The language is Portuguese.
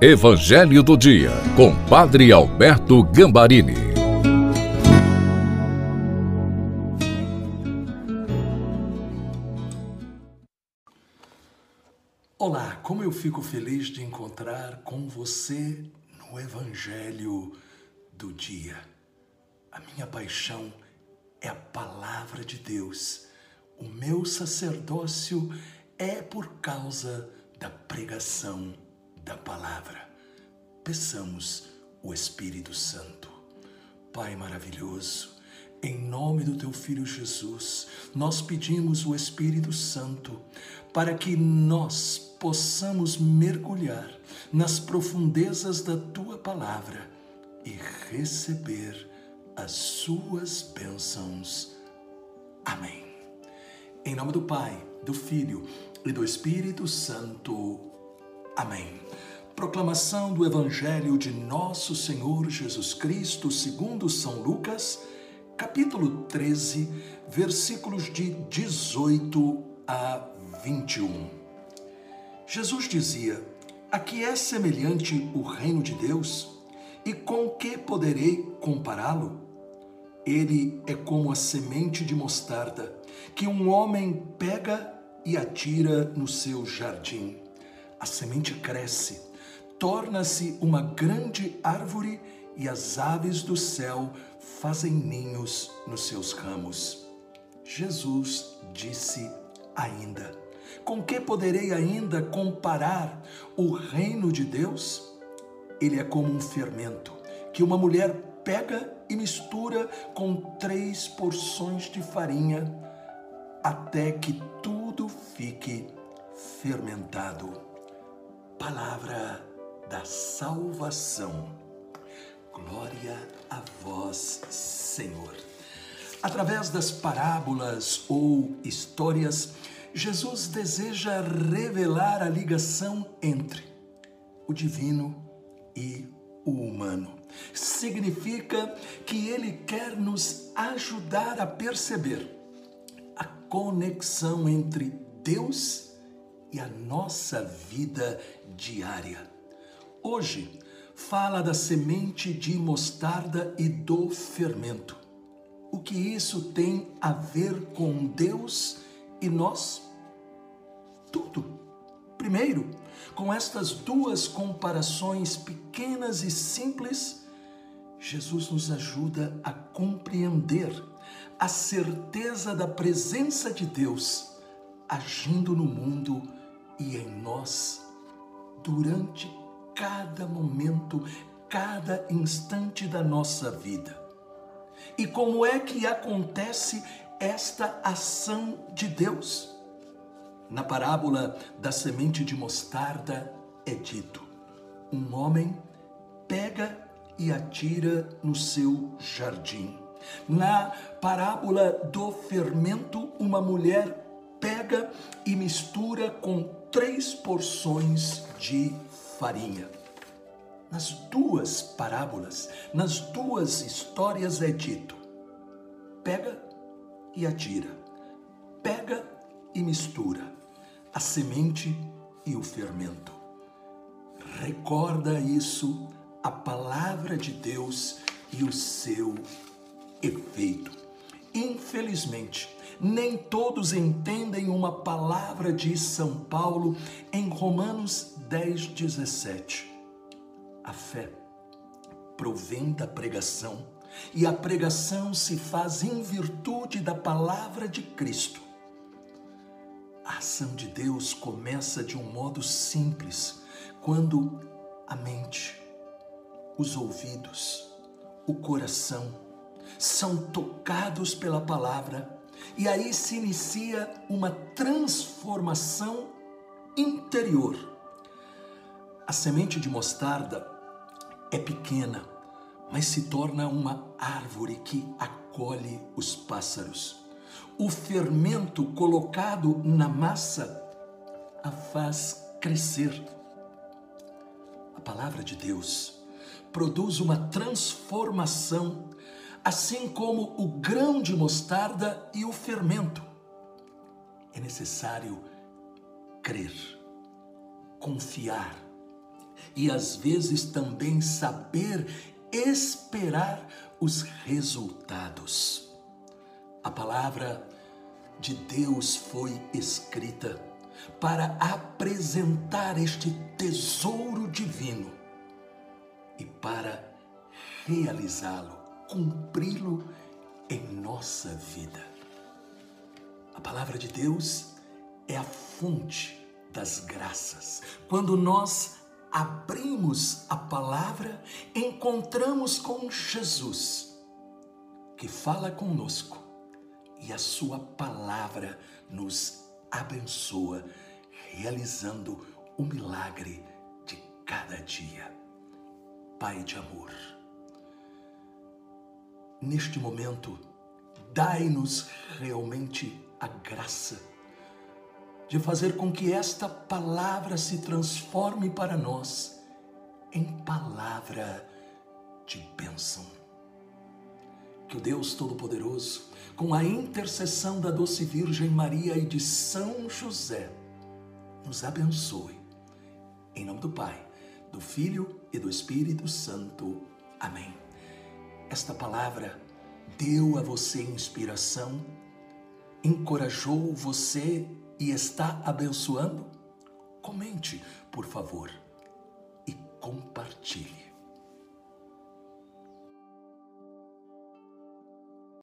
Evangelho do Dia, com Padre Alberto Gambarini. Olá, como eu fico feliz de encontrar com você no Evangelho do Dia. A minha paixão é a palavra de Deus. O meu sacerdócio é por causa da pregação da palavra. Peçamos o Espírito Santo. Pai maravilhoso, em nome do teu filho Jesus, nós pedimos o Espírito Santo para que nós possamos mergulhar nas profundezas da tua palavra e receber as suas bênçãos. Amém. Em nome do Pai, do Filho e do Espírito Santo. Amém. Proclamação do Evangelho de Nosso Senhor Jesus Cristo, segundo São Lucas, capítulo 13, versículos de 18 a 21. Jesus dizia: A que é semelhante o reino de Deus? E com que poderei compará-lo? Ele é como a semente de mostarda que um homem pega e atira no seu jardim a semente cresce, torna-se uma grande árvore e as aves do céu fazem ninhos nos seus ramos. Jesus disse ainda: Com que poderei ainda comparar o reino de Deus? Ele é como um fermento que uma mulher pega e mistura com três porções de farinha até que tudo fique fermentado palavra da salvação. Glória a vós, Senhor. Através das parábolas ou histórias, Jesus deseja revelar a ligação entre o divino e o humano. Significa que ele quer nos ajudar a perceber a conexão entre Deus e e a nossa vida diária. Hoje, fala da semente de mostarda e do fermento. O que isso tem a ver com Deus e nós? Tudo. Primeiro, com estas duas comparações pequenas e simples, Jesus nos ajuda a compreender a certeza da presença de Deus agindo no mundo e em nós durante cada momento, cada instante da nossa vida. E como é que acontece esta ação de Deus? Na parábola da semente de mostarda é dito: um homem pega e atira no seu jardim. Na parábola do fermento, uma mulher pega e mistura com três porções de farinha. Nas duas parábolas, nas duas histórias é dito: pega e atira, pega e mistura a semente e o fermento. Recorda isso, a palavra de Deus e o seu efeito. Infelizmente, nem todos entendem uma palavra de São Paulo em Romanos 10, 17. A fé provém da pregação e a pregação se faz em virtude da palavra de Cristo. A ação de Deus começa de um modo simples, quando a mente, os ouvidos, o coração são tocados pela palavra e aí se inicia uma transformação interior. A semente de mostarda é pequena, mas se torna uma árvore que acolhe os pássaros. O fermento colocado na massa a faz crescer. A palavra de Deus produz uma transformação assim como o grão de mostarda e o fermento. É necessário crer, confiar e às vezes também saber esperar os resultados. A palavra de Deus foi escrita para apresentar este tesouro divino e para realizá-lo, cumpri-lo em nossa vida. A palavra de Deus é a fonte das graças. Quando nós abrimos a palavra, encontramos com Jesus, que fala conosco, e a sua palavra nos abençoa, realizando o milagre de cada dia. Pai de amor, neste momento, dai-nos realmente a graça de fazer com que esta palavra se transforme para nós em palavra de bênção. Que o Deus Todo-Poderoso, com a intercessão da doce Virgem Maria e de São José, nos abençoe. Em nome do Pai, do Filho e do Espírito Santo. Amém. Esta palavra deu a você inspiração, encorajou você e está abençoando? Comente, por favor, e compartilhe.